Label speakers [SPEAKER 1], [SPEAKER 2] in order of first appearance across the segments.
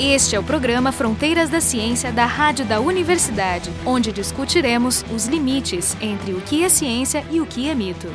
[SPEAKER 1] Este é o programa Fronteiras da Ciência da Rádio da Universidade, onde discutiremos os limites entre o que é ciência e o que é mito.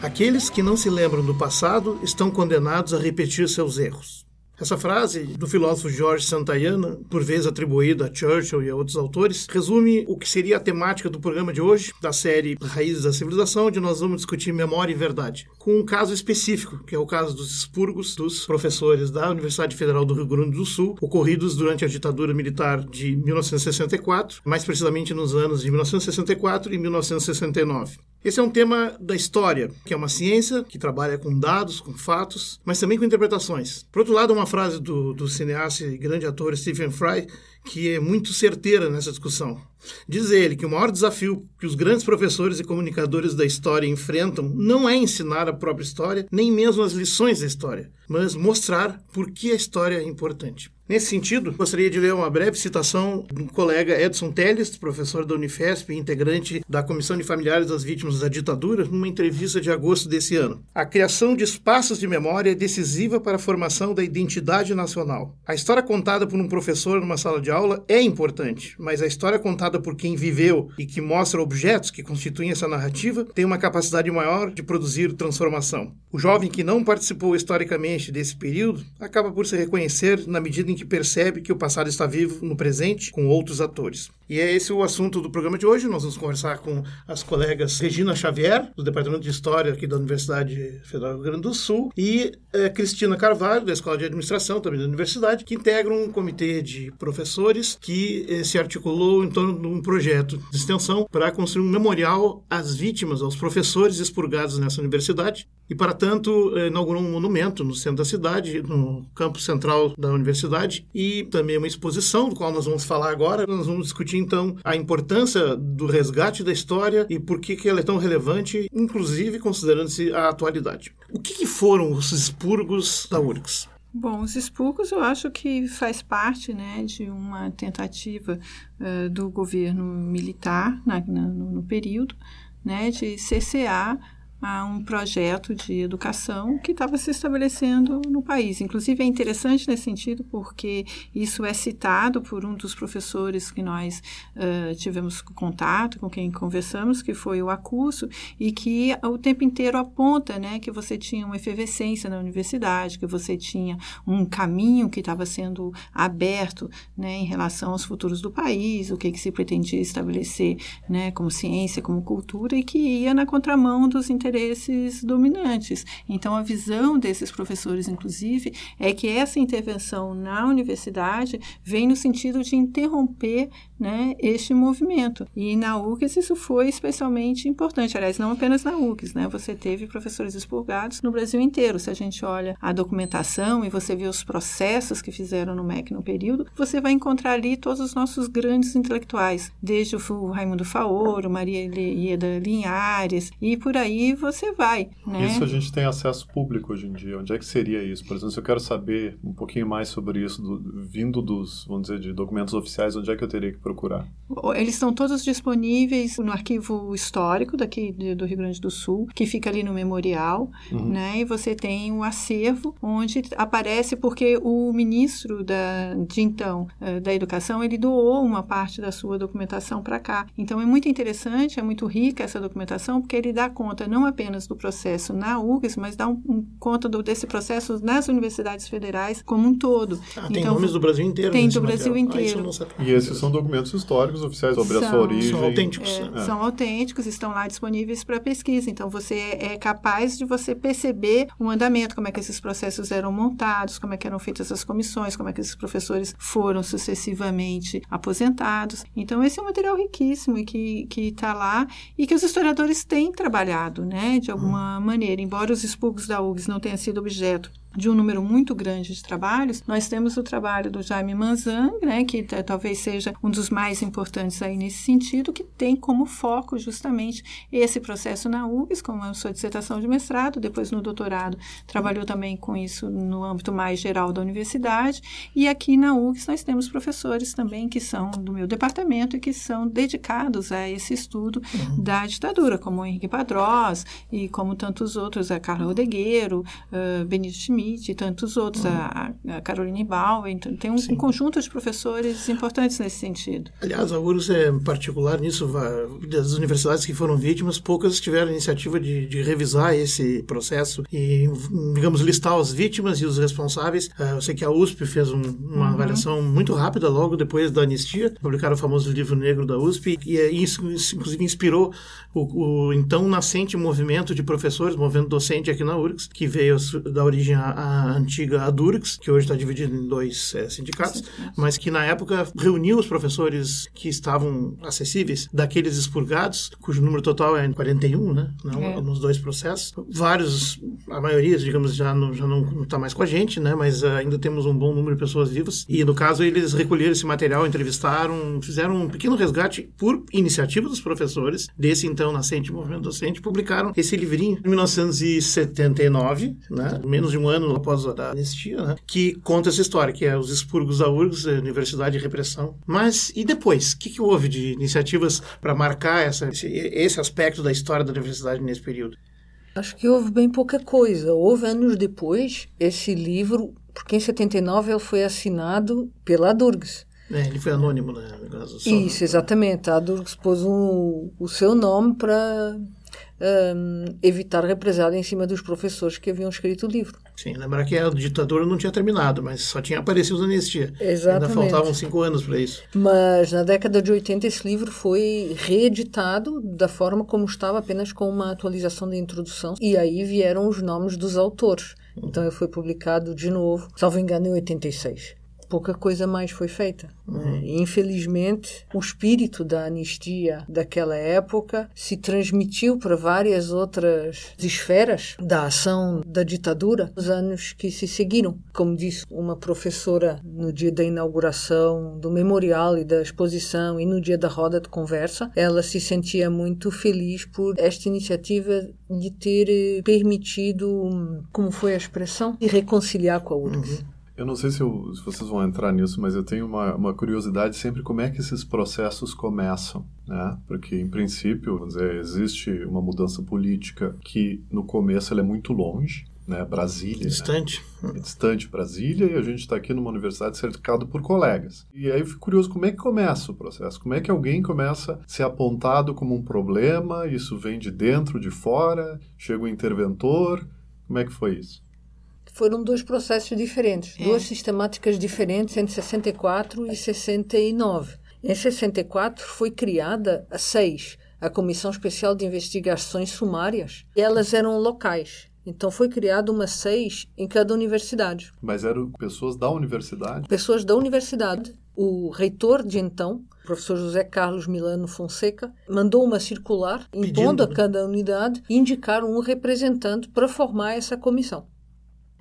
[SPEAKER 2] Aqueles que não se lembram do passado estão condenados a repetir seus erros. Essa frase do filósofo George Santayana, por vezes atribuída a Churchill e a outros autores, resume o que seria a temática do programa de hoje, da série Raízes da Civilização, onde nós vamos discutir memória e verdade, com um caso específico, que é o caso dos expurgos dos professores da Universidade Federal do Rio Grande do Sul, ocorridos durante a ditadura militar de 1964, mais precisamente nos anos de 1964 e 1969. Esse é um tema da história, que é uma ciência que trabalha com dados, com fatos, mas também com interpretações. Por outro lado, uma frase do, do cineasta e grande ator Stephen Fry que é muito certeira nessa discussão. Diz ele que o maior desafio que os grandes professores e comunicadores da história enfrentam não é ensinar a própria história, nem mesmo as lições da história, mas mostrar por que a história é importante. Nesse sentido, gostaria de ler uma breve citação do colega Edson Teles, professor da Unifesp e integrante da Comissão de Familiares das Vítimas da Ditadura, numa entrevista de agosto desse ano. A criação de espaços de memória é decisiva para a formação da identidade nacional. A história contada por um professor numa sala de aula é importante, mas a história contada por quem viveu e que mostra objetos que constituem essa narrativa tem uma capacidade maior de produzir transformação. O jovem que não participou historicamente desse período acaba por se reconhecer na medida em que percebe que o passado está vivo no presente com outros atores. E é esse o assunto do programa de hoje. Nós vamos conversar com as colegas Regina Xavier, do Departamento de História aqui da Universidade Federal do Rio Grande do Sul, e é, Cristina Carvalho, da Escola de Administração, também da Universidade, que integram um comitê de professores que eh, se articulou em torno de um projeto de extensão para construir um memorial às vítimas, aos professores expurgados nessa universidade. E, para tanto, eh, inaugurou um monumento no centro da cidade, no campo central da universidade, e também uma exposição, do qual nós vamos falar agora. Nós vamos discutir, então, a importância do resgate da história e por que, que ela é tão relevante, inclusive considerando-se a atualidade. O que, que foram os expurgos da URGS?
[SPEAKER 3] Bom, os expurgos eu acho que faz parte né, de uma tentativa uh, do governo militar na, na, no, no período né, de cessear a um projeto de educação que estava se estabelecendo no país. Inclusive, é interessante nesse sentido porque isso é citado por um dos professores que nós uh, tivemos contato, com quem conversamos, que foi o Acurso, e que o tempo inteiro aponta né, que você tinha uma efervescência na universidade, que você tinha um caminho que estava sendo aberto né, em relação aos futuros do país, o que, que se pretendia estabelecer né, como ciência, como cultura, e que ia na contramão dos interesses interesses dominantes. Então, a visão desses professores, inclusive, é que essa intervenção na universidade vem no sentido de interromper né, este movimento. E na UCS isso foi especialmente importante. Aliás, não apenas na UCS, né? Você teve professores expurgados no Brasil inteiro. Se a gente olha a documentação e você vê os processos que fizeram no MEC no período, você vai encontrar ali todos os nossos grandes intelectuais, desde o Raimundo Faoro, Maria Ieda Linhares, e por aí você vai. Né?
[SPEAKER 4] Isso a gente tem acesso público hoje em dia. Onde é que seria isso? Por exemplo, se eu quero saber um pouquinho mais sobre isso, do, vindo dos, vamos dizer, de documentos oficiais, onde é que eu teria que procurar?
[SPEAKER 3] Eles estão todos disponíveis no arquivo histórico daqui do Rio Grande do Sul, que fica ali no memorial, uhum. né? E você tem o um acervo onde aparece porque o ministro da, de então eh, da educação ele doou uma parte da sua documentação para cá. Então é muito interessante, é muito rica essa documentação porque ele dá conta não apenas do processo na URGS, mas dá um, um conta do, desse processo nas universidades federais como um todo.
[SPEAKER 2] Ah, tem então, nomes do Brasil inteiro.
[SPEAKER 3] Tem do Brasil material. inteiro.
[SPEAKER 4] Ah, e esses são documentos históricos oficiais sobre
[SPEAKER 3] são,
[SPEAKER 4] a sua origem.
[SPEAKER 2] São autênticos.
[SPEAKER 3] É, é. São autênticos, estão lá disponíveis para pesquisa. Então você é, capaz de você perceber o andamento, como é que esses processos eram montados, como é que eram feitas as comissões, como é que esses professores foram sucessivamente aposentados. Então esse é um material riquíssimo e que está lá e que os historiadores têm trabalhado, né, de alguma hum. maneira, embora os expurgos da URGS não tenham sido objeto de um número muito grande de trabalhos, nós temos o trabalho do Jaime Manzang, né, que talvez seja um dos mais importantes aí nesse sentido, que tem como foco justamente esse processo na UFES, como a sua dissertação de mestrado, depois no doutorado trabalhou também com isso no âmbito mais geral da universidade, e aqui na UFES nós temos professores também que são do meu departamento e que são dedicados a esse estudo uhum. da ditadura, como o Henrique Padrós e como tantos outros, a Carla Odegueiro, uh, Benito Schmidt, Schmidt e tantos outros, uhum. a, a Caroline Bauer, então, tem um, um, conjunto de professores importantes nesse sentido.
[SPEAKER 2] Aliás, a URGS é particular nisso, das universidades que foram vítimas, poucas tiveram a iniciativa de, de revisar esse processo e, digamos, listar as vítimas e os responsáveis. Uh, eu sei que a USP fez um, uma uhum. avaliação muito rápida logo depois da anistia, publicaram o famoso livro negro da USP, e isso, isso inclusive inspirou o, o, então nascente movimento de professores, movimento docente aqui na URGS, que veio da origem à antiga ADURGS, que hoje está dividido em dois é, sindicatos, mas que na época reuniu os professores que estavam acessíveis daqueles expurgados, cujo número total é 41, né? Não, é. Nos dois processos. Vários, a maioria, digamos, já não já não está mais com a gente, né? Mas uh, ainda temos um bom número de pessoas vivas. E no caso eles recolheram esse material, entrevistaram, fizeram um pequeno resgate por iniciativa dos professores desse então nascente movimento docente, publicaram esse livrinho em 1979, né? Menos de um ano após a anistia, né? Que conta essa história, que é os expurgos da URGS, Universidade de Repressão. Mas e depois? O que, que houve de iniciativas para marcar essa, esse, esse aspecto da história da universidade nesse período?
[SPEAKER 5] Acho que houve bem pouca coisa. Houve anos depois esse livro, porque em 79 ele foi assinado pela Durgs.
[SPEAKER 2] É, ele foi anônimo, né?
[SPEAKER 5] Isso, exatamente. A Durgs pôs um, o seu nome para um, evitar represália em cima dos professores que haviam escrito o livro.
[SPEAKER 2] Sim, lembrar que a ditadura não tinha terminado, mas só tinha aparecido a anistia.
[SPEAKER 5] Exatamente.
[SPEAKER 2] Ainda faltavam cinco anos para isso.
[SPEAKER 5] Mas na década de 80 esse livro foi reeditado da forma como estava, apenas com uma atualização da introdução. E aí vieram os nomes dos autores. Então ele foi publicado de novo, salvo engano, em 86 pouca coisa mais foi feita. Né? Uhum. Infelizmente, o espírito da anistia daquela época se transmitiu para várias outras esferas da ação da ditadura nos anos que se seguiram. Como disse uma professora no dia da inauguração do memorial e da exposição e no dia da roda de conversa, ela se sentia muito feliz por esta iniciativa de ter eh, permitido, como foi a expressão, de reconciliar com a URGS. Uhum.
[SPEAKER 4] Eu não sei se, eu, se, vocês vão entrar nisso, mas eu tenho uma, uma, curiosidade sempre como é que esses processos começam, né? Porque, em princípio, vamos dizer, existe uma mudança política que, no começo, ela é muito longe, né? Brasília. Né?
[SPEAKER 2] Distante.
[SPEAKER 4] Né? É distante Brasília e a gente está aqui numa universidade cercado por colegas. E aí eu fico curioso como é que começa o processo. Como é que alguém começa a ser apontado como um problema, isso vem de dentro, de fora, chega o interventor. Como é que foi isso?
[SPEAKER 5] Foram dois processos diferentes, é. duas sistemáticas diferentes entre 64 e 69. Em 64 foi criada a SEIS, a Comissão Especial de Investigações Sumárias. Elas eram locais. Então foi criada uma SEIS em cada universidade.
[SPEAKER 4] Mas eram pessoas da universidade?
[SPEAKER 5] Pessoas da universidade. O reitor de então, o professor José Carlos Milano Fonseca, mandou uma circular impondo a né? cada unidade indicar um representante para formar essa comissão.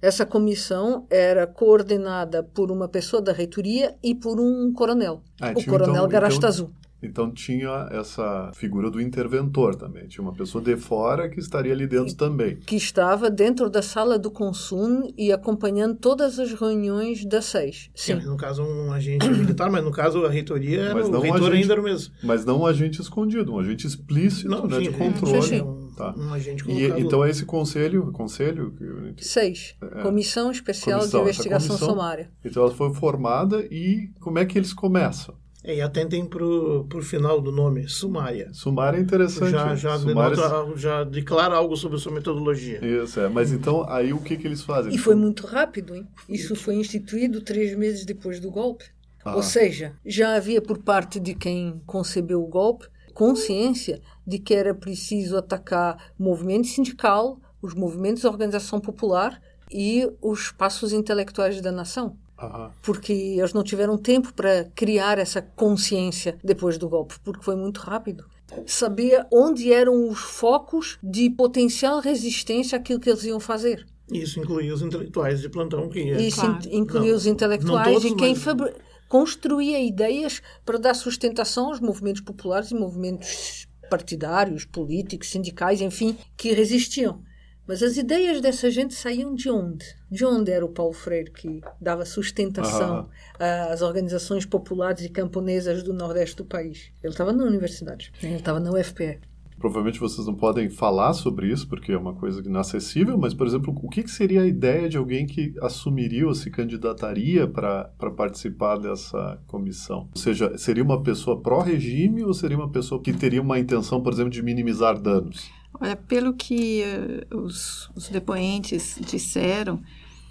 [SPEAKER 5] Essa comissão era coordenada por uma pessoa da reitoria e por um coronel, ah, o coronel então, Garastazu.
[SPEAKER 4] Então, então tinha essa figura do interventor também. Tinha uma pessoa de fora que estaria ali dentro e, também.
[SPEAKER 5] Que estava dentro da sala do consumo e acompanhando todas as reuniões da SEIS.
[SPEAKER 2] Sim. Sim no caso, um agente militar, mas no caso a reitoria, era, o reitor um agente, ainda era o mesmo.
[SPEAKER 4] Mas não um agente escondido, um agente explícito não, né, de controle. Sim, sim.
[SPEAKER 2] Tá. Um agente
[SPEAKER 4] e, então é esse conselho, conselho
[SPEAKER 5] seis, é, Comissão Especial comissão, de Investigação comissão, Sumária.
[SPEAKER 4] Então ela foi formada e como é que eles começam?
[SPEAKER 2] É, e atentem para o final do nome, Sumária.
[SPEAKER 4] Sumária é interessante.
[SPEAKER 2] Já, já, Sumária... denota, já declara algo sobre a sua metodologia.
[SPEAKER 4] Isso, é. Mas então, aí o que, que eles fazem?
[SPEAKER 5] E foi muito rápido, hein? Isso foi instituído três meses depois do golpe. Ah. Ou seja, já havia por parte de quem concebeu o golpe consciência de que era preciso atacar o movimento sindical, os movimentos de organização popular e os espaços intelectuais da nação. Uhum. Porque eles não tiveram tempo para criar essa consciência depois do golpe, porque foi muito rápido. Sabia onde eram os focos de potencial resistência àquilo que eles iam fazer.
[SPEAKER 2] Isso incluía os intelectuais de plantão. Que
[SPEAKER 5] é... Isso claro. incluía não, os intelectuais todos, e quem mas... fabri... construía ideias para dar sustentação aos movimentos populares e movimentos partidários, políticos, sindicais, enfim, que resistiam. Mas as ideias dessa gente saíam de onde? De onde era o Paulo Freire que dava sustentação às organizações populares e camponesas do nordeste do país? Ele estava na universidade, ele estava na UFPE.
[SPEAKER 4] Provavelmente vocês não podem falar sobre isso, porque é uma coisa inacessível, mas, por exemplo, o que, que seria a ideia de alguém que assumiria ou se candidataria para participar dessa comissão? Ou seja, seria uma pessoa pró-regime ou seria uma pessoa que teria uma intenção, por exemplo, de minimizar danos?
[SPEAKER 3] Olha, pelo que uh, os, os depoentes disseram,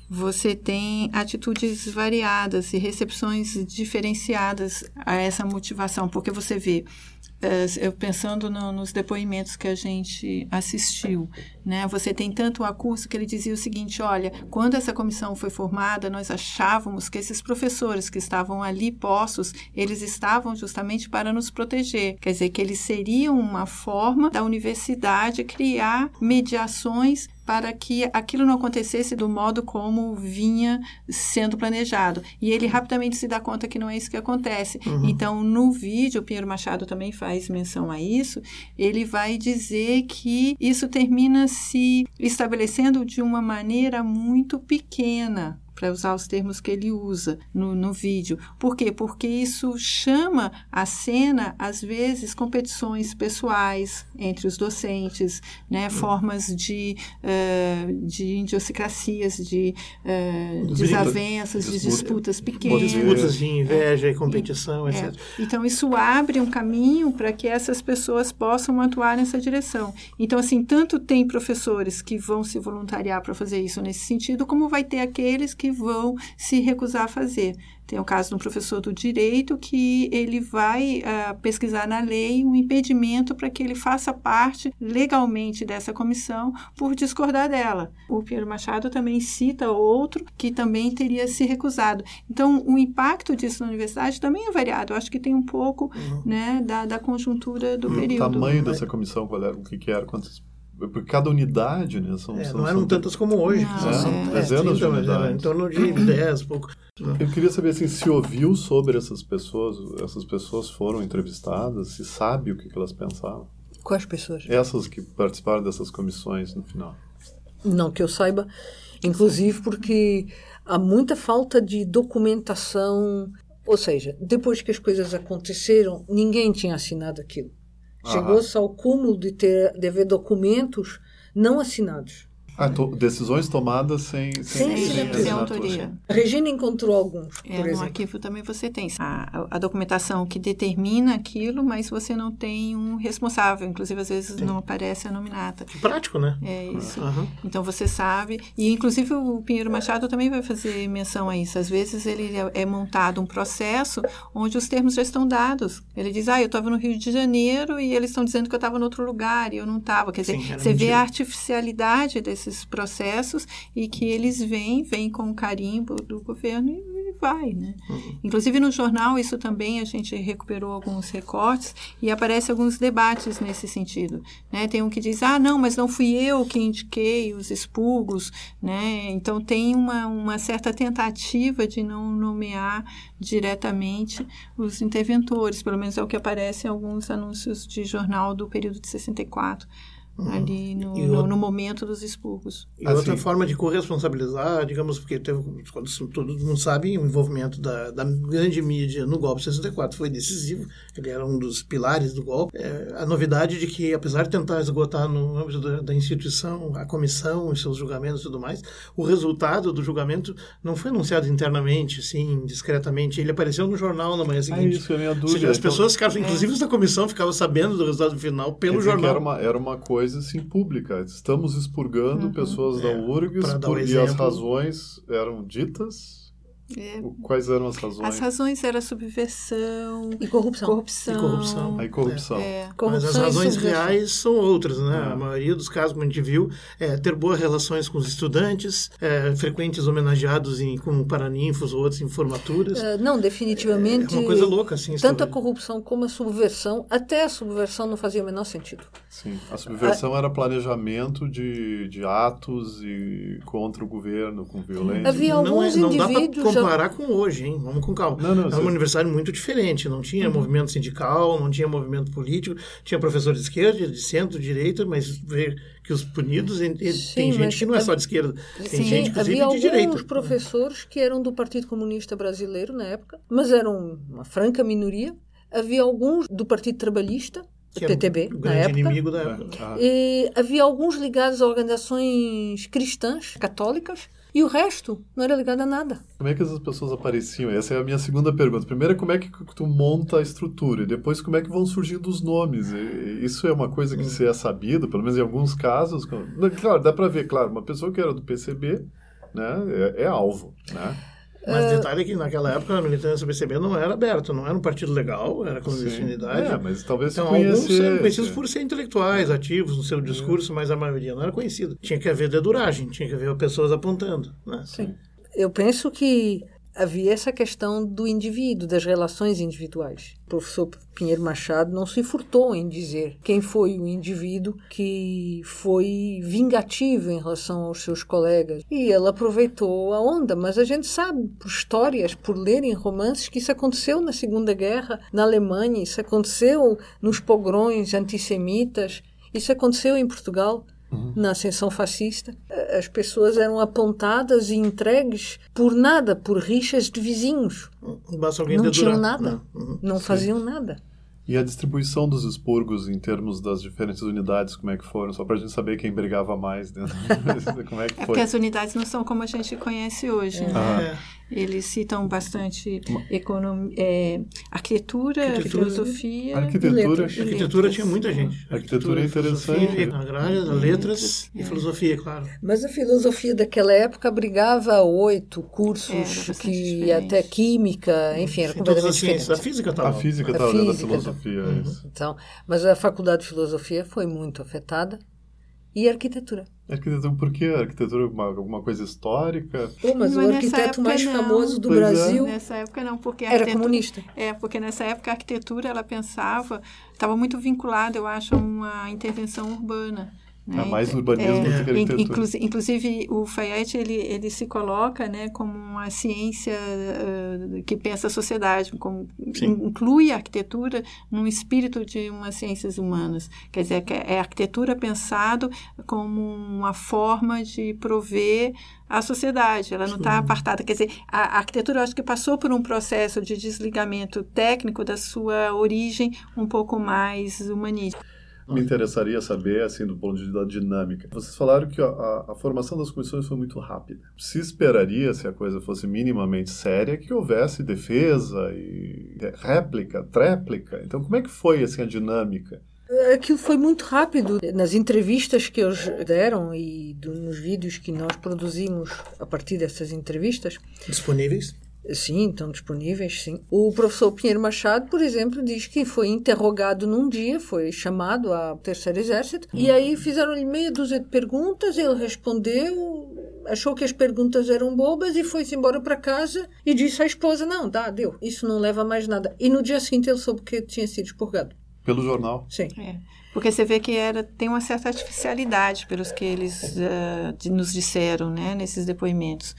[SPEAKER 3] você tem atitudes variadas e recepções diferenciadas a essa motivação, porque você vê eu pensando no, nos depoimentos que a gente assistiu, né? Você tem tanto o Acurso que ele dizia o seguinte: olha, quando essa comissão foi formada, nós achávamos que esses professores que estavam ali postos, eles estavam justamente para nos proteger. Quer dizer, que eles seriam uma forma da universidade criar mediações para que aquilo não acontecesse do modo como vinha sendo planejado. E ele rapidamente se dá conta que não é isso que acontece. Uhum. Então, no vídeo, o Pinheiro Machado também faz menção a isso, ele vai dizer que isso termina se estabelecendo de uma maneira muito pequena, para usar os termos que ele usa no, no vídeo. Por quê? Porque isso chama à cena, às vezes, competições pessoais entre os docentes, né? formas de, uh, de idiosincrasias, de uh, desavenças, de disputas pequenas.
[SPEAKER 2] Disputas de inveja e competição,
[SPEAKER 3] e, etc. É. Então, isso abre um caminho para que essas pessoas possam atuar nessa direção. Então, assim, tanto tem professores que vão se voluntariar para fazer isso nesse sentido, como vai ter aqueles que vão se recusar a fazer. Tem o caso de um professor do direito que ele vai uh, pesquisar na lei um impedimento para que ele faça parte legalmente dessa comissão por discordar dela. O Pedro Machado também cita outro que também teria se recusado. Então, o impacto disso na universidade também é variado. Eu acho que tem um pouco uhum. né, da, da conjuntura do
[SPEAKER 4] o
[SPEAKER 3] período.
[SPEAKER 4] O tamanho dessa comissão, qual era? O que, que era? Quantas porque cada unidade, né?
[SPEAKER 2] São, é, são não eram são tantas como hoje.
[SPEAKER 3] Não, são
[SPEAKER 4] é, dezenas de unidades.
[SPEAKER 2] Em torno de 10, pouco.
[SPEAKER 4] Eu queria saber assim, se ouviu sobre essas pessoas, essas pessoas foram entrevistadas, se sabe o que, que elas pensavam.
[SPEAKER 5] Quais pessoas?
[SPEAKER 4] Essas que participaram dessas comissões no final.
[SPEAKER 5] Não que eu saiba, inclusive porque há muita falta de documentação, ou seja, depois que as coisas aconteceram, ninguém tinha assinado aquilo. Chegou-se ao cúmulo de, ter, de haver documentos não assinados.
[SPEAKER 4] Ah, to, decisões tomadas sem,
[SPEAKER 3] sem, sem, sem autoria.
[SPEAKER 5] A Regina encontrou alguns,
[SPEAKER 3] é, por exemplo. No arquivo também você tem a, a, documentação que determina aquilo, mas você não tem um responsável. Inclusive, às vezes, Sim. não aparece a nominata.
[SPEAKER 2] Que prático, né?
[SPEAKER 3] É isso. Uhum. Então, você sabe. E, inclusive, o Pinheiro Machado também vai fazer menção a isso. Às vezes, ele é, é montado um processo onde os termos já estão dados. Ele diz, ah, eu estava no Rio de Janeiro e eles estão dizendo que eu estava em outro lugar e eu não estava. Quer dizer, Sim, você vê a artificialidade desse esses processos e que eles vêm, vêm com o carimbo do governo e, vai, né? Uhum. Inclusive no jornal isso também a gente recuperou alguns recortes e aparece alguns debates nesse sentido, né? Tem um que diz, ah, não, mas não fui eu que indiquei os expurgos, né? Então tem uma, uma certa tentativa de não nomear diretamente os interventores, pelo menos é o que aparece em alguns anúncios de jornal do período de 64 uhum. ali no, no, no, momento dos expurgos.
[SPEAKER 2] E assim. outra forma de corresponsabilizar, digamos, porque teve, todo mundo sabe, o envolvimento da, da grande mídia no golpe 64 foi decisivo, ele era um dos pilares do golpe. É, a novidade de que, apesar de tentar esgotar no âmbito da, da instituição, a comissão e seus julgamentos e tudo mais, o resultado do julgamento não foi anunciado internamente, sim, discretamente. Ele apareceu no jornal na manhã seguinte.
[SPEAKER 4] Ah, isso é minha dúvida.
[SPEAKER 2] As pessoas ficaram, inclusive é. os da comissão, ficavam sabendo do resultado final pelo jornal.
[SPEAKER 4] Era uma, era uma coisa coisa assim pública. Estamos expurgando uhum. pessoas é, da URGS por, e as razões eram ditas é. Quais eram as razões?
[SPEAKER 3] As razões eram subversão
[SPEAKER 5] e corrupção.
[SPEAKER 3] Corrupção.
[SPEAKER 2] E corrupção.
[SPEAKER 4] Aí corrupção.
[SPEAKER 2] É. corrupção Mas as razões reais são outras, né? É. A maioria dos casos, como a gente viu, é ter boas relações com os estudantes, é, frequentes homenageados em, com paraninfos ou outros em formaturas.
[SPEAKER 5] É, não, definitivamente.
[SPEAKER 2] É uma coisa louca, assim.
[SPEAKER 5] Tanto a corrupção como a subversão, até a subversão não fazia o menor sentido.
[SPEAKER 4] Sim, a subversão a... era planejamento de, de atos e contra o governo, com violência.
[SPEAKER 5] Havia alguns não, não indivíduos
[SPEAKER 2] comparar com hoje, hein? Vamos com calma. Não, não, Era um aniversário muito diferente. Não tinha uhum. movimento sindical, não tinha movimento político. Tinha professor de esquerda, de centro, de direita, mas ver que os punidos... Sim, tem gente que não é só de esquerda. Tem sim, gente, inclusive,
[SPEAKER 5] havia
[SPEAKER 2] de direita.
[SPEAKER 5] alguns professores que eram do Partido Comunista Brasileiro na época, mas eram uma franca minoria. Havia alguns do Partido Trabalhista,
[SPEAKER 2] Que era
[SPEAKER 5] PTB,
[SPEAKER 2] o
[SPEAKER 5] na
[SPEAKER 2] grande
[SPEAKER 5] época.
[SPEAKER 2] inimigo da época.
[SPEAKER 4] Ah,
[SPEAKER 5] E havia alguns ligados a organizações cristãs, católicas, e o resto não era ligado a nada.
[SPEAKER 4] Como é que essas pessoas apareciam? Essa é a minha segunda pergunta. Primeiro, como é que tu monta a estrutura? E depois, como é que vão surgindo os nomes? E isso é uma coisa que se é sabido, pelo menos em alguns casos. Claro, dá para ver, claro, uma pessoa que era do PCB né, é, é alvo, né?
[SPEAKER 2] Mas detalhe é que naquela época a militância do PCB não era aberta, não era um partido legal, era clandestinidade.
[SPEAKER 4] É, mas talvez
[SPEAKER 2] Então, alguns eram conhecidos por ser intelectuais, ativos no seu discurso, mas a maioria não era conhecida. Tinha que haver deduragem, tinha que haver pessoas apontando. Né?
[SPEAKER 5] Sim. Eu penso que havia essa questão do indivíduo, das relações individuais. O professor Pinheiro Machado não se furtou em dizer quem foi o indivíduo que foi vingativo em relação aos seus colegas. E ele aproveitou a onda, mas a gente sabe por histórias, por ler em romances, que isso aconteceu na Segunda Guerra, na Alemanha, isso aconteceu nos pogrões antissemitas, isso aconteceu em Portugal na ascensão fascista, as pessoas eram apontadas e entregues por nada, por rixas de vizinhos.
[SPEAKER 2] Basta alguém
[SPEAKER 5] Não tinham nada,
[SPEAKER 2] Não. Uhum.
[SPEAKER 5] não faziam nada.
[SPEAKER 4] E a distribuição dos expurgos em termos das diferentes unidades, como é que foram? Só para a gente saber quem brigava mais dentro. como é que
[SPEAKER 3] É
[SPEAKER 4] foi?
[SPEAKER 3] porque as unidades não são como a gente conhece hoje, né?
[SPEAKER 2] É.
[SPEAKER 3] Eles citam bastante economia, é, arquitetura,
[SPEAKER 2] Arquitetura.
[SPEAKER 3] filosofia.
[SPEAKER 4] Arquitetura.
[SPEAKER 5] letras.
[SPEAKER 2] A arquitetura tinha muita gente.
[SPEAKER 4] Arquitetura é interessante.
[SPEAKER 2] filosofia, Agrária, letras e filosofia, claro.
[SPEAKER 5] Mas a filosofia daquela época abrigava oito cursos
[SPEAKER 3] bastante
[SPEAKER 5] que
[SPEAKER 3] diferente.
[SPEAKER 5] até química, enfim, era
[SPEAKER 2] E todas as
[SPEAKER 5] completamente
[SPEAKER 2] ciências. A
[SPEAKER 5] diferente.
[SPEAKER 2] física
[SPEAKER 4] A
[SPEAKER 2] estava.
[SPEAKER 4] física
[SPEAKER 5] A
[SPEAKER 4] estava dentro da
[SPEAKER 5] física,
[SPEAKER 4] filosofia, é isso.
[SPEAKER 5] Então, mas a faculdade de filosofia foi muito afetada e arquitetura.
[SPEAKER 4] Arquitetura, por quê? Arquitetura, alguma, alguma coisa histórica?
[SPEAKER 5] Pô, mas
[SPEAKER 3] Mas
[SPEAKER 5] o arquiteto mais
[SPEAKER 3] não.
[SPEAKER 5] famoso do
[SPEAKER 4] Pois é.
[SPEAKER 5] Brasil
[SPEAKER 3] Nessa época não, porque a
[SPEAKER 5] era comunista.
[SPEAKER 3] É, porque nessa época a arquitetura ela pensava, estava muito vinculada, eu acho, a uma intervenção urbana. Né?
[SPEAKER 4] É mais urbanismo
[SPEAKER 3] É,
[SPEAKER 4] do que arquitetura.
[SPEAKER 3] inclusi- inclusive o Fayette ele, ele se coloca né, como uma ciência eh, que pensa a sociedade, como,
[SPEAKER 2] Sim.
[SPEAKER 3] inclui a arquitetura num espírito de umas ciências humanas. Quer dizer, que é a arquitetura pensado como uma forma de prover a sociedade, ela não está apartada. Quer dizer, a, arquitetura eu acho que passou por um processo de desligamento técnico da sua origem um pouco mais humanista.
[SPEAKER 4] Me interessaria saber, assim, do ponto de vista da dinâmica. Vocês falaram que a, a- a formação das comissões foi muito rápida. Se esperaria, se a coisa fosse minimamente séria, que houvesse defesa e réplica, tréplica. Então, como é que foi, assim, a dinâmica?
[SPEAKER 5] Aquilo foi muito rápido. Nas entrevistas que eles deram e do- nos vídeos que nós produzimos a partir dessas entrevistas,
[SPEAKER 2] Disponíveis.
[SPEAKER 5] Sim, estão disponíveis, sim. O professor Pinheiro Machado, por exemplo, diz que foi interrogado num dia, foi chamado ao Terceiro Exército, e aí fizeram-lhe meia dúzia de perguntas, ele respondeu, achou que as perguntas eram bobas e foi-se embora para casa e disse à esposa, não, dá, deu, isso não leva a mais nada. E no dia seguinte ele soube que tinha sido expurgado.
[SPEAKER 4] Pelo jornal.
[SPEAKER 5] Sim.
[SPEAKER 3] É, porque você vê que era, tem uma certa artificialidade pelos que eles de- nos disseram né, nesses depoimentos,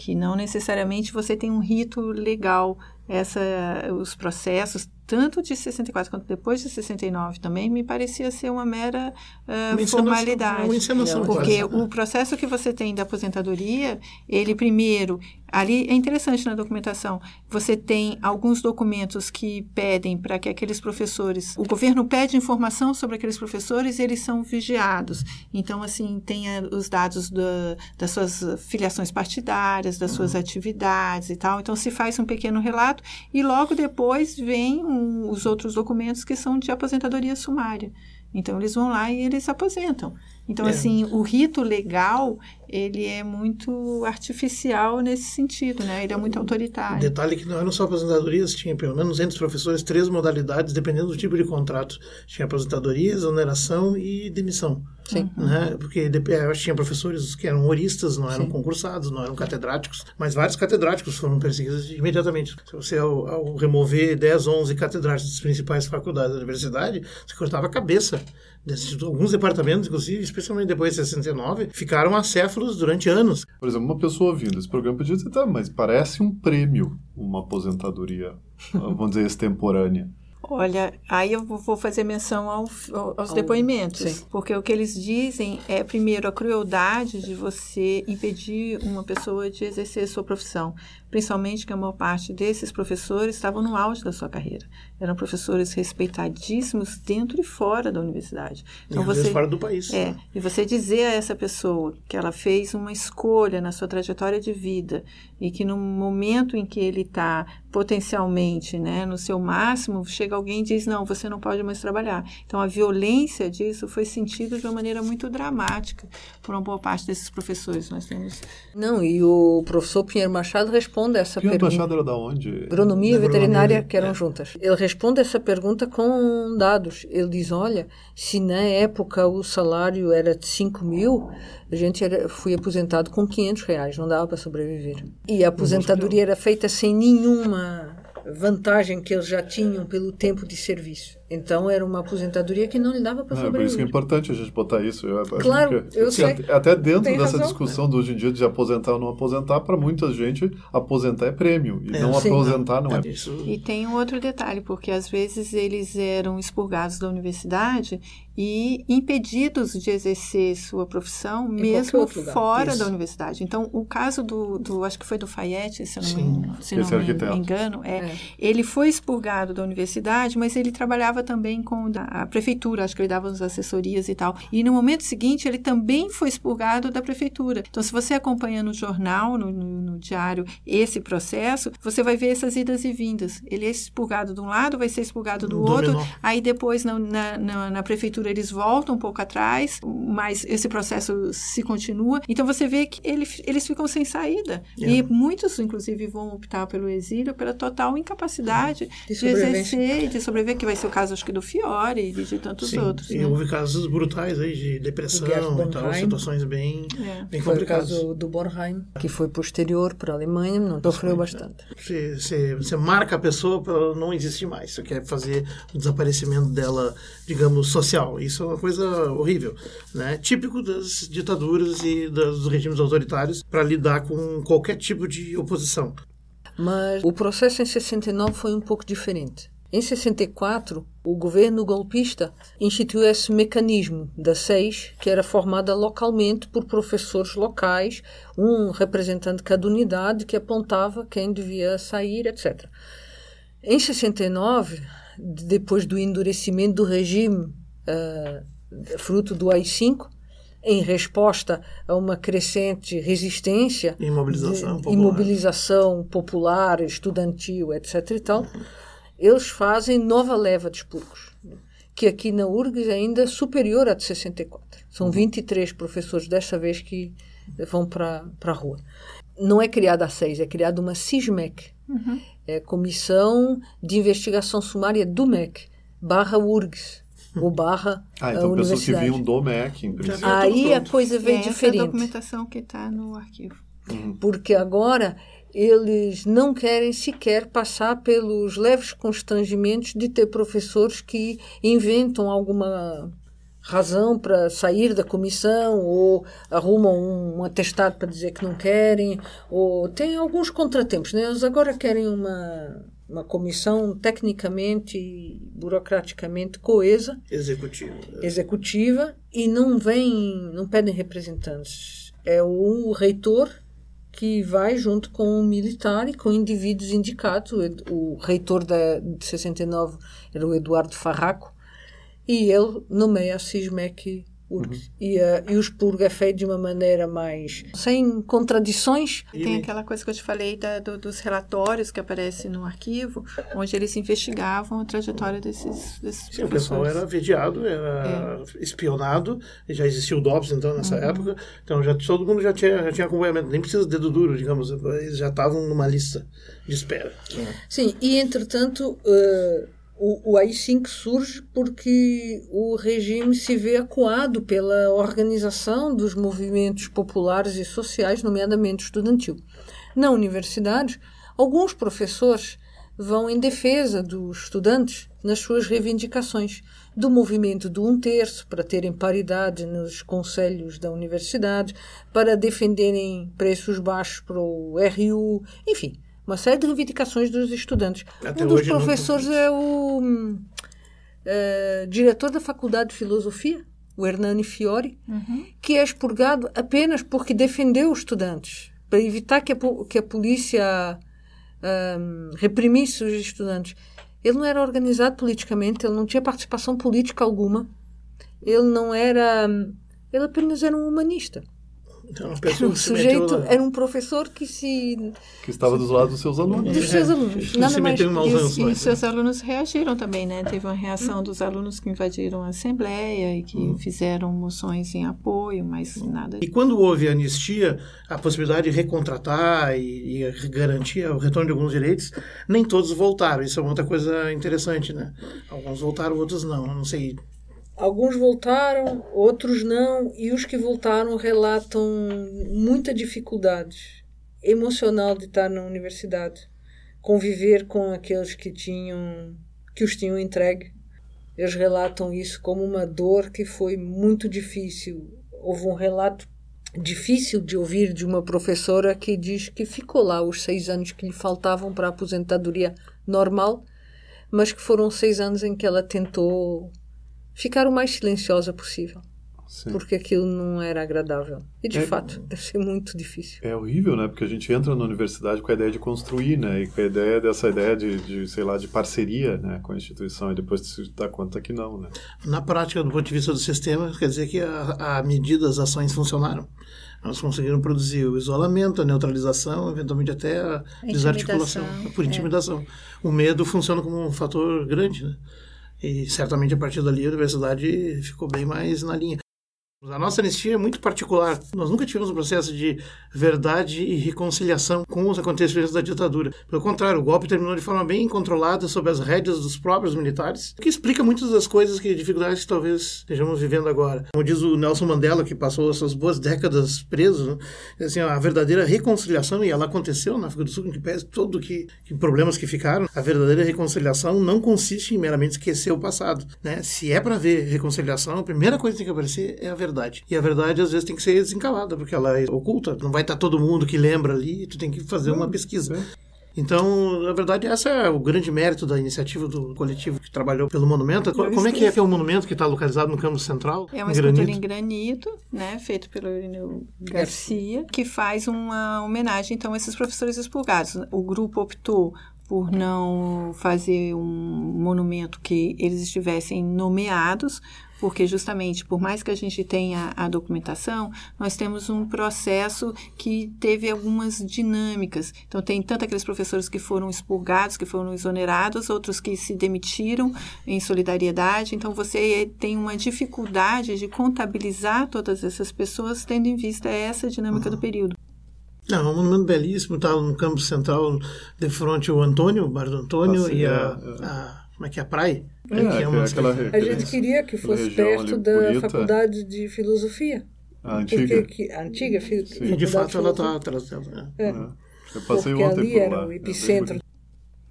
[SPEAKER 3] que não necessariamente você tem um rito legal. Essa, os processos, tanto de 64 quanto depois de 69 também, me parecia ser uma mera eh,
[SPEAKER 2] Uma
[SPEAKER 3] formalidade.
[SPEAKER 2] uma encenação
[SPEAKER 3] Porque
[SPEAKER 2] quase.
[SPEAKER 3] o processo que você tem da aposentadoria, ele primeiro, ali é interessante na documentação, você tem alguns documentos que pedem para que aqueles professores, o governo pede informação sobre aqueles professores e eles são vigiados. Então, assim, tem eh, os dados da- das suas filiações partidárias, das suas atividades e tal. Então, se faz um pequeno relato e logo depois vem um- os outros documentos que são de aposentadoria sumária. Então, eles vão lá e eles aposentam. Então,
[SPEAKER 2] É.
[SPEAKER 3] assim, o rito legal, ele é muito artificial nesse sentido, né? Ele é muito autoritário.
[SPEAKER 2] Detalhe que não eram só aposentadorias, tinha pelo menos entre os professores três modalidades, dependendo do tipo de contrato. Tinha aposentadoria, exoneração e demissão.
[SPEAKER 5] Sim.
[SPEAKER 2] Né? Porque que tinha professores que eram oristas, não eram concursados, não eram catedráticos, mas vários catedráticos foram perseguidos imediatamente. Se você, ao, ao remover 10, 11 catedráticos das principais faculdades da universidade, você cortava a cabeça. Desses- alguns departamentos, inclusive, especialmente depois de 69, ficaram acéfalos durante anos.
[SPEAKER 4] Por exemplo, uma pessoa ouvindo esse programa podia dizer, tá, mas parece um prêmio, uma aposentadoria, vamos dizer, extemporânea.
[SPEAKER 3] Olha, aí eu vou fazer menção ao, aos
[SPEAKER 5] Ao-
[SPEAKER 3] depoimentos,
[SPEAKER 5] sim.
[SPEAKER 3] porque o que eles dizem é, primeiro, a crueldade de você impedir uma pessoa de exercer sua profissão, principalmente que a maior parte desses professores estavam no auge da sua carreira. Eram professores respeitadíssimos dentro e fora da universidade.
[SPEAKER 2] E às vezes fora do país.
[SPEAKER 3] É, e você dizer a essa pessoa que ela fez uma escolha na sua trajetória de vida e que no momento em que ele está potencialmente né, no seu máximo, chega alguém e diz: não, você não pode mais trabalhar. Então a violência disso foi sentida de uma maneira muito dramática por uma boa parte desses professores. Nós temos.
[SPEAKER 5] Não, e o professor Pinheiro Machado responde a essa pergunta.
[SPEAKER 4] Machado era da onde?
[SPEAKER 5] Agronomia e veterinária que eram
[SPEAKER 2] é.
[SPEAKER 5] juntas. Ele responde essa pergunta com dados. Ele diz: olha, se na época o salário era de 5 mil, a gente era, fui aposentado com 500 reais, não dava para sobreviver. E a aposentadoria era feita sem nenhuma vantagem que eles já tinham pelo tempo de serviço. Então era uma aposentadoria que não lhe dava para
[SPEAKER 4] É, por isso que é
[SPEAKER 5] sobreviver.
[SPEAKER 4] importante a gente botar isso. Eu
[SPEAKER 5] Claro,
[SPEAKER 4] que-
[SPEAKER 5] eu
[SPEAKER 4] porque
[SPEAKER 5] sei.
[SPEAKER 4] Até, até dentro dessa
[SPEAKER 5] razão.
[SPEAKER 4] discussão do hoje em dia de aposentar ou não aposentar, para muita gente, aposentar é prêmio. E
[SPEAKER 2] É,
[SPEAKER 4] não
[SPEAKER 5] sim.
[SPEAKER 4] aposentar não é.
[SPEAKER 2] Isso.
[SPEAKER 3] E tem um outro detalhe, porque às vezes eles eram expurgados da universidade e impedidos de exercer sua profissão
[SPEAKER 5] qualquer
[SPEAKER 3] mesmo
[SPEAKER 5] lugar.
[SPEAKER 3] fora
[SPEAKER 2] Isso.
[SPEAKER 3] da universidade. Então, o caso do, do acho que foi do Fayette, se eu não,
[SPEAKER 2] Sim.
[SPEAKER 3] me, se não
[SPEAKER 4] Esse
[SPEAKER 3] me engano, é,
[SPEAKER 5] É.
[SPEAKER 3] ele foi expurgado da universidade, mas ele trabalhava também com a prefeitura, acho que ele dava as assessorias e tal. E no momento seguinte, ele também foi expurgado da prefeitura. Então, se você acompanha no jornal, no, no- no diário, esse processo, você vai ver essas idas e vindas. Ele é expurgado de um lado, vai ser expurgado do
[SPEAKER 2] Um
[SPEAKER 3] outro.
[SPEAKER 2] dominó.
[SPEAKER 3] Aí depois na, na, na- prefeitura eles voltam um pouco atrás, mas esse processo se continua. Então você vê que ele, eles ficam sem saída.
[SPEAKER 2] É.
[SPEAKER 3] E muitos, inclusive, vão optar pelo exílio pela total incapacidade de,
[SPEAKER 5] sobrevivência.
[SPEAKER 3] exercer e de sobreviver, que vai ser o caso, acho que, do Fiore e de tantos
[SPEAKER 2] Sim,
[SPEAKER 3] outros.
[SPEAKER 2] e
[SPEAKER 3] né?
[SPEAKER 2] houve casos brutais aí de depressão e tal, situações bem,
[SPEAKER 3] É.
[SPEAKER 2] bem
[SPEAKER 5] Foi o
[SPEAKER 2] complicadas.
[SPEAKER 5] caso do Bornheim, que foi posterior para a Alemanha, não sofreu bastante.
[SPEAKER 2] Você, você, você marca a pessoa para ela não existir mais. Você quer fazer o desaparecimento dela, digamos, social. Isso é uma coisa horrível, né? Típico das ditaduras e dos regimes autoritários para lidar com qualquer tipo de oposição.
[SPEAKER 5] Mas o processo em 69 foi um pouco diferente. Em 64, o governo golpista instituiu esse mecanismo da SEIS, que era formada localmente por professores locais, um representante de cada unidade que apontava quem devia sair, etc. Em 69, depois do endurecimento do regime ah, fruto do AI-5, em resposta a uma crescente resistência
[SPEAKER 2] E mobilização
[SPEAKER 5] de-
[SPEAKER 2] popular.
[SPEAKER 5] imobilização popular, estudantil, etc. e tal, eles fazem nova leva de expurgos, que aqui na URGS é ainda superior à de 64. São 23 professores desta vez que vão para a rua. Não é criada a seis, é criada uma CISMEC, é a Comissão de Investigação Sumária do MEC, barra URGS, ou barra
[SPEAKER 4] Ah,
[SPEAKER 5] a
[SPEAKER 4] então pessoas que
[SPEAKER 5] universidade.
[SPEAKER 4] vinham do MEC, em princípio.
[SPEAKER 5] Aí a
[SPEAKER 2] pronto.
[SPEAKER 5] coisa
[SPEAKER 3] É
[SPEAKER 5] vem
[SPEAKER 3] essa
[SPEAKER 5] diferente
[SPEAKER 3] documentação que está no arquivo.
[SPEAKER 5] porque agora eles não querem sequer passar pelos leves constrangimentos de ter professores que inventam alguma razão para sair da comissão ou arrumam um, um atestado para dizer que não querem ou tem alguns contratempos né? eles agora querem uma uma comissão tecnicamente e burocraticamente coesa
[SPEAKER 2] Executivo.
[SPEAKER 5] executiva e não vem, não pedem representantes. É o reitor que vai junto com o militar e com indivíduos indicados. O, o reitor da, de 69 era o Eduardo Farraco e ele nomeia a CISMEC URGS. E, a- e o expurgo é feito de uma maneira mais sem contradições.
[SPEAKER 3] Tem aquela coisa que eu te falei da- do- dos relatórios que aparecem no arquivo, onde eles investigavam a trajetória desses, desses
[SPEAKER 2] Sim, o pessoal era vigiado, era espionado, e já existia o DOPS então nessa época, então já, todo mundo já tinha, já tinha acompanhamento, nem precisa de dedo duro, digamos, eles já estavam numa lista de espera.
[SPEAKER 5] Sim, e entretanto eh, o, o AI-5 surge porque o regime se vê acuado pela organização dos movimentos populares e sociais, nomeadamente estudantil. Na universidade, alguns professores vão em defesa dos estudantes nas suas reivindicações do movimento do um terço para terem paridade nos conselhos da universidade, para defenderem preços baixos para o RU, enfim, uma série de reivindicações dos estudantes.
[SPEAKER 2] Até
[SPEAKER 5] um dos
[SPEAKER 2] não
[SPEAKER 5] professores é o é, diretor da Faculdade de Filosofia, o Hernani Fiore, que é expurgado apenas porque defendeu os estudantes, para evitar que a, que a polícia hum, reprimisse os estudantes. Ele não era organizado politicamente, ele não tinha participação política alguma, ele não era. Ele apenas era um humanista.
[SPEAKER 2] Então,
[SPEAKER 5] Era um sujeito,
[SPEAKER 2] lá-
[SPEAKER 5] era um professor que se.
[SPEAKER 4] Que estava dos lados dos seus alunos.
[SPEAKER 5] dos seus
[SPEAKER 2] É,
[SPEAKER 5] alunos.
[SPEAKER 2] se
[SPEAKER 5] Nada mais.
[SPEAKER 3] E, os- e os seus alunos reagiram também, né? Teve uma reação dos alunos que invadiram a Assembleia e que fizeram moções em apoio, mas nada.
[SPEAKER 2] E quando houve a anistia, a possibilidade de recontratar e, e garantir o retorno de alguns direitos, nem todos voltaram. Isso é uma outra coisa interessante, né? Alguns voltaram, outros não. Eu Não sei.
[SPEAKER 5] Alguns voltaram, outros não, e os que voltaram relatam muita dificuldade emocional de estar na universidade, conviver com aqueles que tinham que os tinham entregue. Eles relatam isso como uma dor que foi muito difícil. Houve um relato difícil de ouvir de uma professora que diz que ficou lá os seis anos que lhe faltavam para a aposentadoria normal, mas que foram seis anos em que ela tentou ficar o mais silenciosa possível,
[SPEAKER 4] Sim.
[SPEAKER 5] porque aquilo não era agradável. E de
[SPEAKER 4] É-
[SPEAKER 5] fato, deve ser muito difícil.
[SPEAKER 4] É horrível, né? Porque a gente entra na universidade com a ideia de construir, né? E com a ideia dessa ideia de, de sei lá, de parceria, né? Com a instituição e depois se dá conta que não, né?
[SPEAKER 2] Na prática, do ponto de vista do sistema, quer dizer que a, a medida, as ações funcionaram. Nós conseguimos produzir o isolamento, a neutralização, eventualmente até a desarticulação,
[SPEAKER 3] intimidação,
[SPEAKER 2] por intimidação. O medo funciona como um fator grande, né? E certamente a partir dali a universidade ficou bem mais na linha. A nossa anistia é muito particular. Nós nunca tivemos um processo de verdade e reconciliação com os acontecimentos da ditadura. Pelo contrário, o golpe terminou de forma bem controlada sob as rédeas dos próprios militares, o que explica muitas das coisas que dificuldades que talvez estejamos vivendo agora. Como diz o Nelson Mandela, que passou essas boas décadas preso, né? assim, a verdadeira reconciliação, e ela aconteceu na África do Sul, em que pese todo que, que problemas que ficaram, a verdadeira reconciliação não consiste em meramente esquecer o passado. Né? Se é para ver reconciliação, a primeira coisa que tem que aparecer é a verdade. E a verdade, às vezes, tem que ser desencalada, porque ela é oculta. Não vai estar todo mundo que lembra ali, tu tem que fazer uma pesquisa. Então, na verdade, esse é o grande mérito da iniciativa do coletivo que trabalhou pelo monumento. Co- Como é que é que é o monumento que está localizado no campo central?
[SPEAKER 3] É uma
[SPEAKER 2] em
[SPEAKER 3] escultura
[SPEAKER 2] granito?
[SPEAKER 3] em granito, né, feito pelo Irineu Garcia, que faz uma homenagem então a esses professores expurgados. O grupo optou por não fazer um monumento que eles estivessem nomeados, porque justamente por mais que a gente tenha a documentação, nós temos um processo que teve algumas dinâmicas. Então tem tanto aqueles professores que foram expurgados, que foram exonerados, outros que se demitiram em solidariedade. Então você tem uma dificuldade de contabilizar todas essas pessoas tendo em vista essa dinâmica do período.
[SPEAKER 2] Não, é um monumento belíssimo, está no campo central, de frente ao Antônio, o bar do Antônio,
[SPEAKER 4] sim,
[SPEAKER 2] e a,
[SPEAKER 4] é.
[SPEAKER 2] a- Como é que é a praia?
[SPEAKER 4] É,
[SPEAKER 2] que
[SPEAKER 4] aquela-
[SPEAKER 2] uma-
[SPEAKER 4] aquela
[SPEAKER 5] A gente queria que fosse perto da
[SPEAKER 4] bonita.
[SPEAKER 5] faculdade de filosofia.
[SPEAKER 4] A
[SPEAKER 5] Porque
[SPEAKER 4] antiga.
[SPEAKER 5] que, a antiga fi-
[SPEAKER 2] E de fato ela está atrás dela. né?
[SPEAKER 5] É,
[SPEAKER 4] Eu passei
[SPEAKER 5] porque
[SPEAKER 4] ontem
[SPEAKER 5] ali
[SPEAKER 4] por
[SPEAKER 5] era
[SPEAKER 4] lá.
[SPEAKER 5] o
[SPEAKER 4] É bem
[SPEAKER 5] epicentro.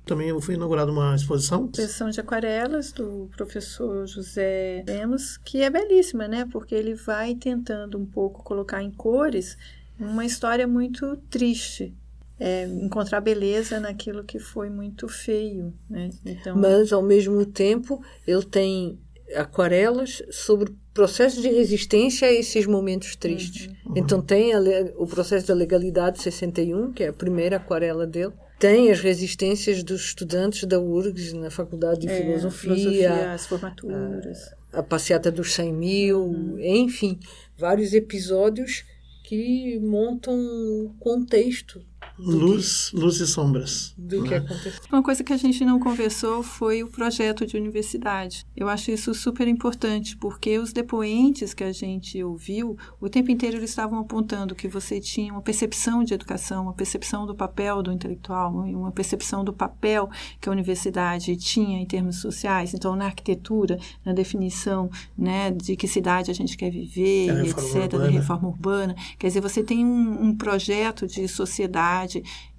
[SPEAKER 2] Também foi inaugurada uma exposição.
[SPEAKER 3] Exposição de aquarelas do professor José Lemos, que é belíssima, né? Porque ele vai tentando um pouco colocar em cores uma história muito triste. É, encontrar beleza naquilo que foi muito feio, né? Então,
[SPEAKER 5] Mas, ao mesmo tempo, ele tem aquarelas sobre processos de resistência a esses momentos tristes. Então, tem a o processo da legalidade 61, que é a primeira aquarela dele. Tem as resistências dos estudantes da URGS na Faculdade de
[SPEAKER 3] é,
[SPEAKER 5] Filosofia,
[SPEAKER 3] as formaturas.
[SPEAKER 5] a passeata dos 100 mil, enfim, vários episódios que montam um contexto
[SPEAKER 2] Luz, luz e sombras.
[SPEAKER 5] do que
[SPEAKER 2] né?
[SPEAKER 5] aconteceu.
[SPEAKER 3] Uma coisa que a gente não conversou foi o projeto de universidade. Eu acho isso super importante, porque os depoentes que a gente ouviu, o tempo inteiro eles estavam apontando que você tinha uma percepção de educação, uma percepção do papel do intelectual, uma percepção do papel que a universidade tinha em termos sociais. Então, na arquitetura, na definição né, de que cidade a gente quer viver,
[SPEAKER 2] reforma
[SPEAKER 3] etc., da reforma urbana. Quer dizer, você tem um, um projeto de sociedade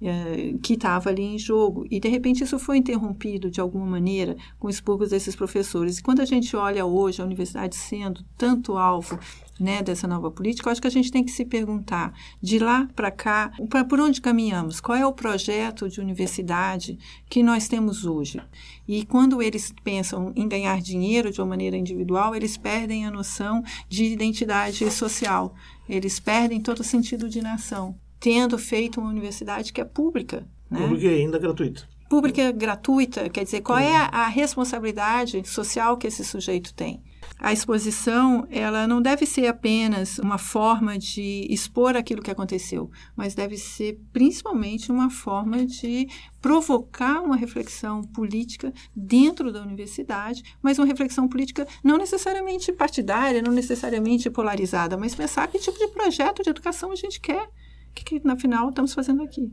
[SPEAKER 3] eh, que estava ali em jogo. E, de repente, isso foi interrompido de alguma maneira com os expurgos desses professores. E quando a gente olha hoje a universidade sendo tanto alvo né, dessa nova política, eu acho que a gente tem que se perguntar de lá para cá, pra, por onde caminhamos? Qual é o projeto de universidade que nós temos hoje? E quando eles pensam em ganhar dinheiro de uma maneira individual, eles perdem a noção de identidade social, eles perdem todo o sentido de nação, tendo feito uma universidade que é pública. Né?
[SPEAKER 2] Pública e ainda gratuita
[SPEAKER 3] pública gratuita, quer dizer, qual é a, a, responsabilidade social que esse sujeito tem? A exposição, ela não deve ser apenas uma forma de expor aquilo que aconteceu, mas deve ser principalmente uma forma de provocar uma reflexão política dentro da universidade, mas uma reflexão política não necessariamente partidária, não necessariamente polarizada, mas pensar que tipo de projeto de educação a gente quer o que, que, na final estamos fazendo aqui?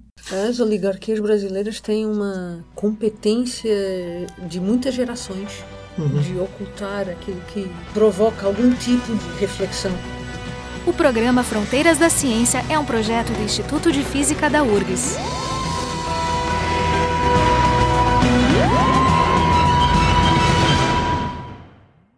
[SPEAKER 5] As oligarquias brasileiras têm uma competência de muitas gerações uhum. de ocultar aquilo que provoca algum tipo de reflexão.
[SPEAKER 1] O programa Fronteiras da Ciência é um projeto do Instituto de Física da URGS.